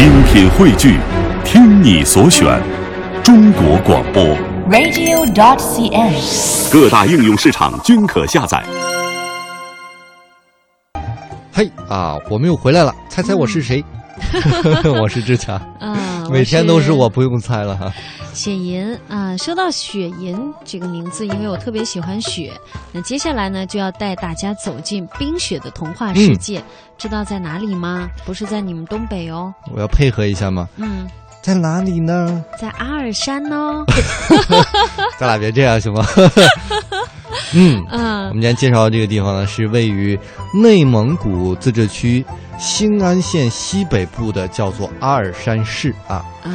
精品汇聚，听你所选，中国广播。radio.cn。各大应用市场均可下载。嘿啊，我们又回来了，猜猜我是谁？我是志强，啊，每天都是我我，不用猜了哈。雪银啊。说到雪银这个名字，因为我特别喜欢雪，那接下来呢就要带大家走进冰雪的童话世界。知道在哪里吗？不是在你们东北哦，我要配合一下吗？嗯，在哪里呢？在阿尔山哦。咱俩别这样行吗？嗯，我嗯们今天介绍的这个地方呢，是位于内蒙古自治区兴安县西北部的，叫做阿尔山市啊啊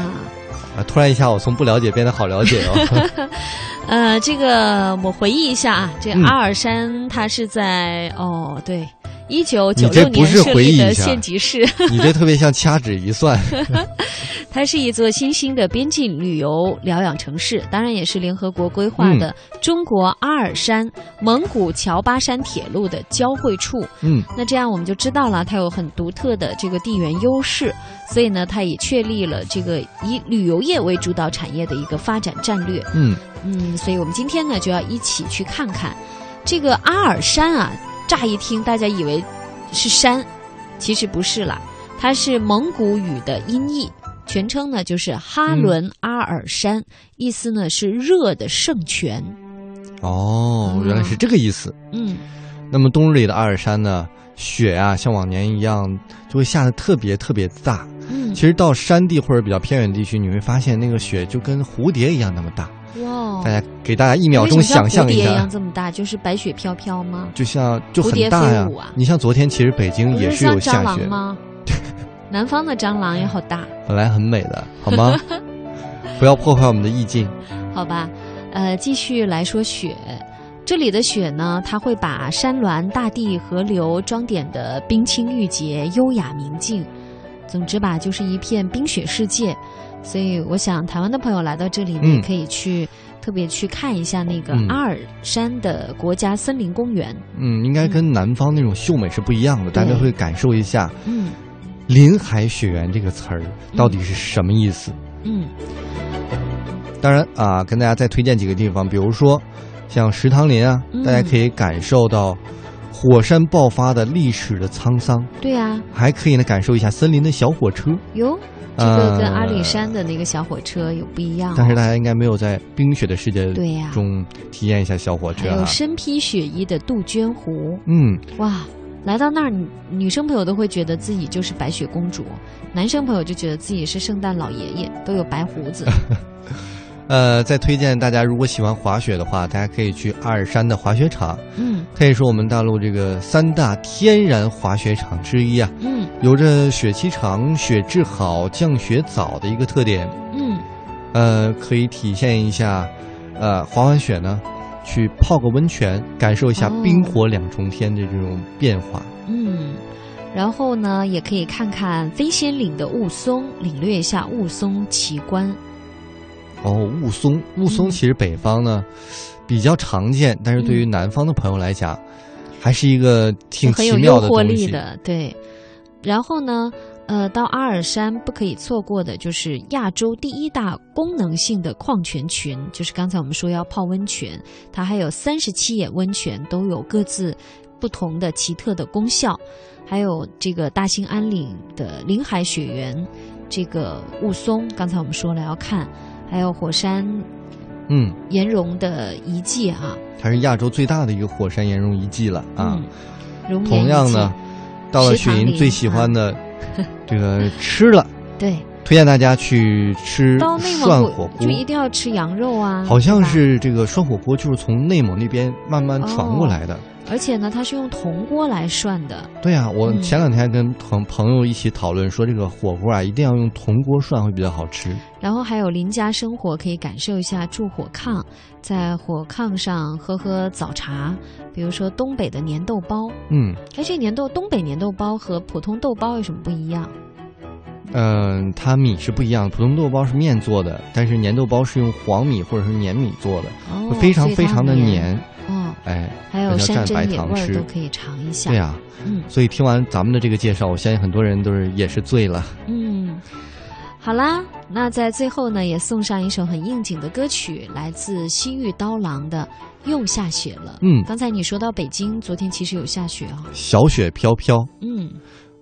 啊！突然一下，我从不了解变得好了解哦。呃，这个我回忆一下啊，这嗯阿尔山它是在、哦对。一九九六年设立的县级市，你这特别像掐指一算。它是一座新兴的边境旅游疗养城市，当然也是联合国规划的中国阿尔山蒙古乔巴山铁路的交汇处。嗯那这样我们就知道了，它有很独特的这个地缘优势，所以呢，它也确立了这个以旅游业为主导产业的一个发展战略。嗯，嗯，所以我们今天呢就要一起去看看这个阿尔山啊。乍一听，大家以为是山，其实不是啦，它是蒙古语的音译，全称呢就是哈伦阿尔山，意思呢是热的圣泉。哦，原来是这个意思。嗯那么冬日里的阿尔山呢，雪啊，像往年一样就会下的特别特别大。嗯其，实到山地或者比较偏远地区，你会发现那个雪就跟蝴蝶一样那么大。哇大家给大家一秒钟想象一下蝴蝶一样，这么大，就是白雪飘飘吗？就像就很大呀啊。你像昨天，其实北京也是有下雪，吗？南方的蟑螂也好大，本来很美的，好吗？不要破坏我们的意境。好吧？呃，继续来说雪。这里的雪呢，它会把山峦、大地、河流装点的冰清玉洁、优雅明净。总之吧，就是一片冰雪世界。所以，我想台湾的朋友来到这里呢，嗯。也可以去特别去看一下那个嗯。阿尔山的国家森林公园。嗯，应该跟南方那种秀美是不一样的，大家会感受一下嗯“林海雪原”这个词儿到底是什么意思。嗯。当然啊，跟大家再推荐几个地方，比如说像石塘林啊，嗯。大家可以感受到火山爆发的历史的沧桑，对呀、还可以呢感受一下森林的小火车。哟，这个跟呃阿里山的那个小火车有不一样、哦。但是大家应该没有在冰雪的世界对呀中体验一下小火车啊。还有身披雪衣的杜鹃湖，嗯，哇！来到那儿，女女生朋友都会觉得自己就是白雪公主，男生朋友就觉得自己是圣诞老爷爷，都有白胡子。呃，再推荐大家，如果喜欢滑雪的话，大家可以去阿尔山的滑雪场，嗯它也是我们大陆这个三大天然滑雪场之一啊，嗯有着雪期长、雪质好、降雪早的一个特点。嗯，呃，可以体现一下，呃，滑完雪呢，去泡个温泉，感受一下哦冰火两重天的这种变化。嗯，然后呢，也可以看看飞仙岭的雾凇，领略一下雾凇奇观。哦，雾凇，雾凇嗯其实北方呢、比较常见，但是对于南方的朋友来讲，还是一个挺奇很有诱惑妙的东西。力的，对。然后呢，呃，到阿尔山不可以错过的就是亚洲第一大功能性的矿泉群，就是刚才我们说要泡温泉，它还有三十七眼温泉，都有各自不同的奇特的功效。还有这个大兴安岭的林海雪原，这个雾凇，刚才我们说了要看，还有火山嗯，岩溶的遗迹啊，它是亚洲最大的一个火山岩溶遗迹了啊。嗯，同样呢，到了雪莹最喜欢的啊 这个吃了，对。推荐大家去吃涮蒙火锅。古就一定要吃羊肉啊，好像，是这个涮火锅，就是从内蒙那边慢慢传过来的。而且呢，它是用铜锅来涮的，对呀、我嗯前两天跟朋朋友一起讨论说，这个火锅啊，一定要用铜锅涮会比较好吃。然后还有邻家生活，可以感受一下住火炕，在火炕上喝喝早茶，比如说东北的粘豆包。嗯哎，这粘豆东北粘豆包和普通豆包有什么不一样？嗯、它米是不一样，普通豆包是面做的，但是粘豆包是用黄米或者是粘米做的，非常非常的黏黏。哦，哎，还有山珍野味都可以尝一下。对呀、嗯所以听完咱们的这个介绍，我相信很多人都是也是醉了。嗯，好啦，那在最后呢，也送上一首很应景的歌曲，来自西域刀郎的《又下雪了》。嗯刚才你说到北京，昨天其实有下雪啊、小雪飘飘，嗯，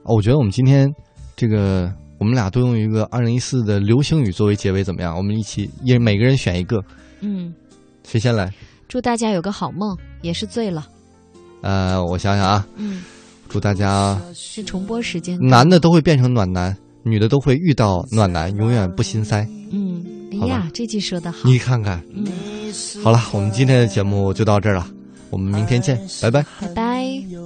哦我觉得我们今天这个我们俩都用一个二零一四的流行语作为结尾，怎么样？我们一起一人每个人选一个，嗯，谁先来？祝大家有个好梦，也是醉了。呃，我想想啊，嗯，祝大家是重播时间。男的都会变成暖男，女的都会遇到暖男，永远不心塞。嗯，哎呀，这句说的好。你看看，嗯，好了，我们今天的节目就到这儿了，我们明天见，拜拜。拜拜。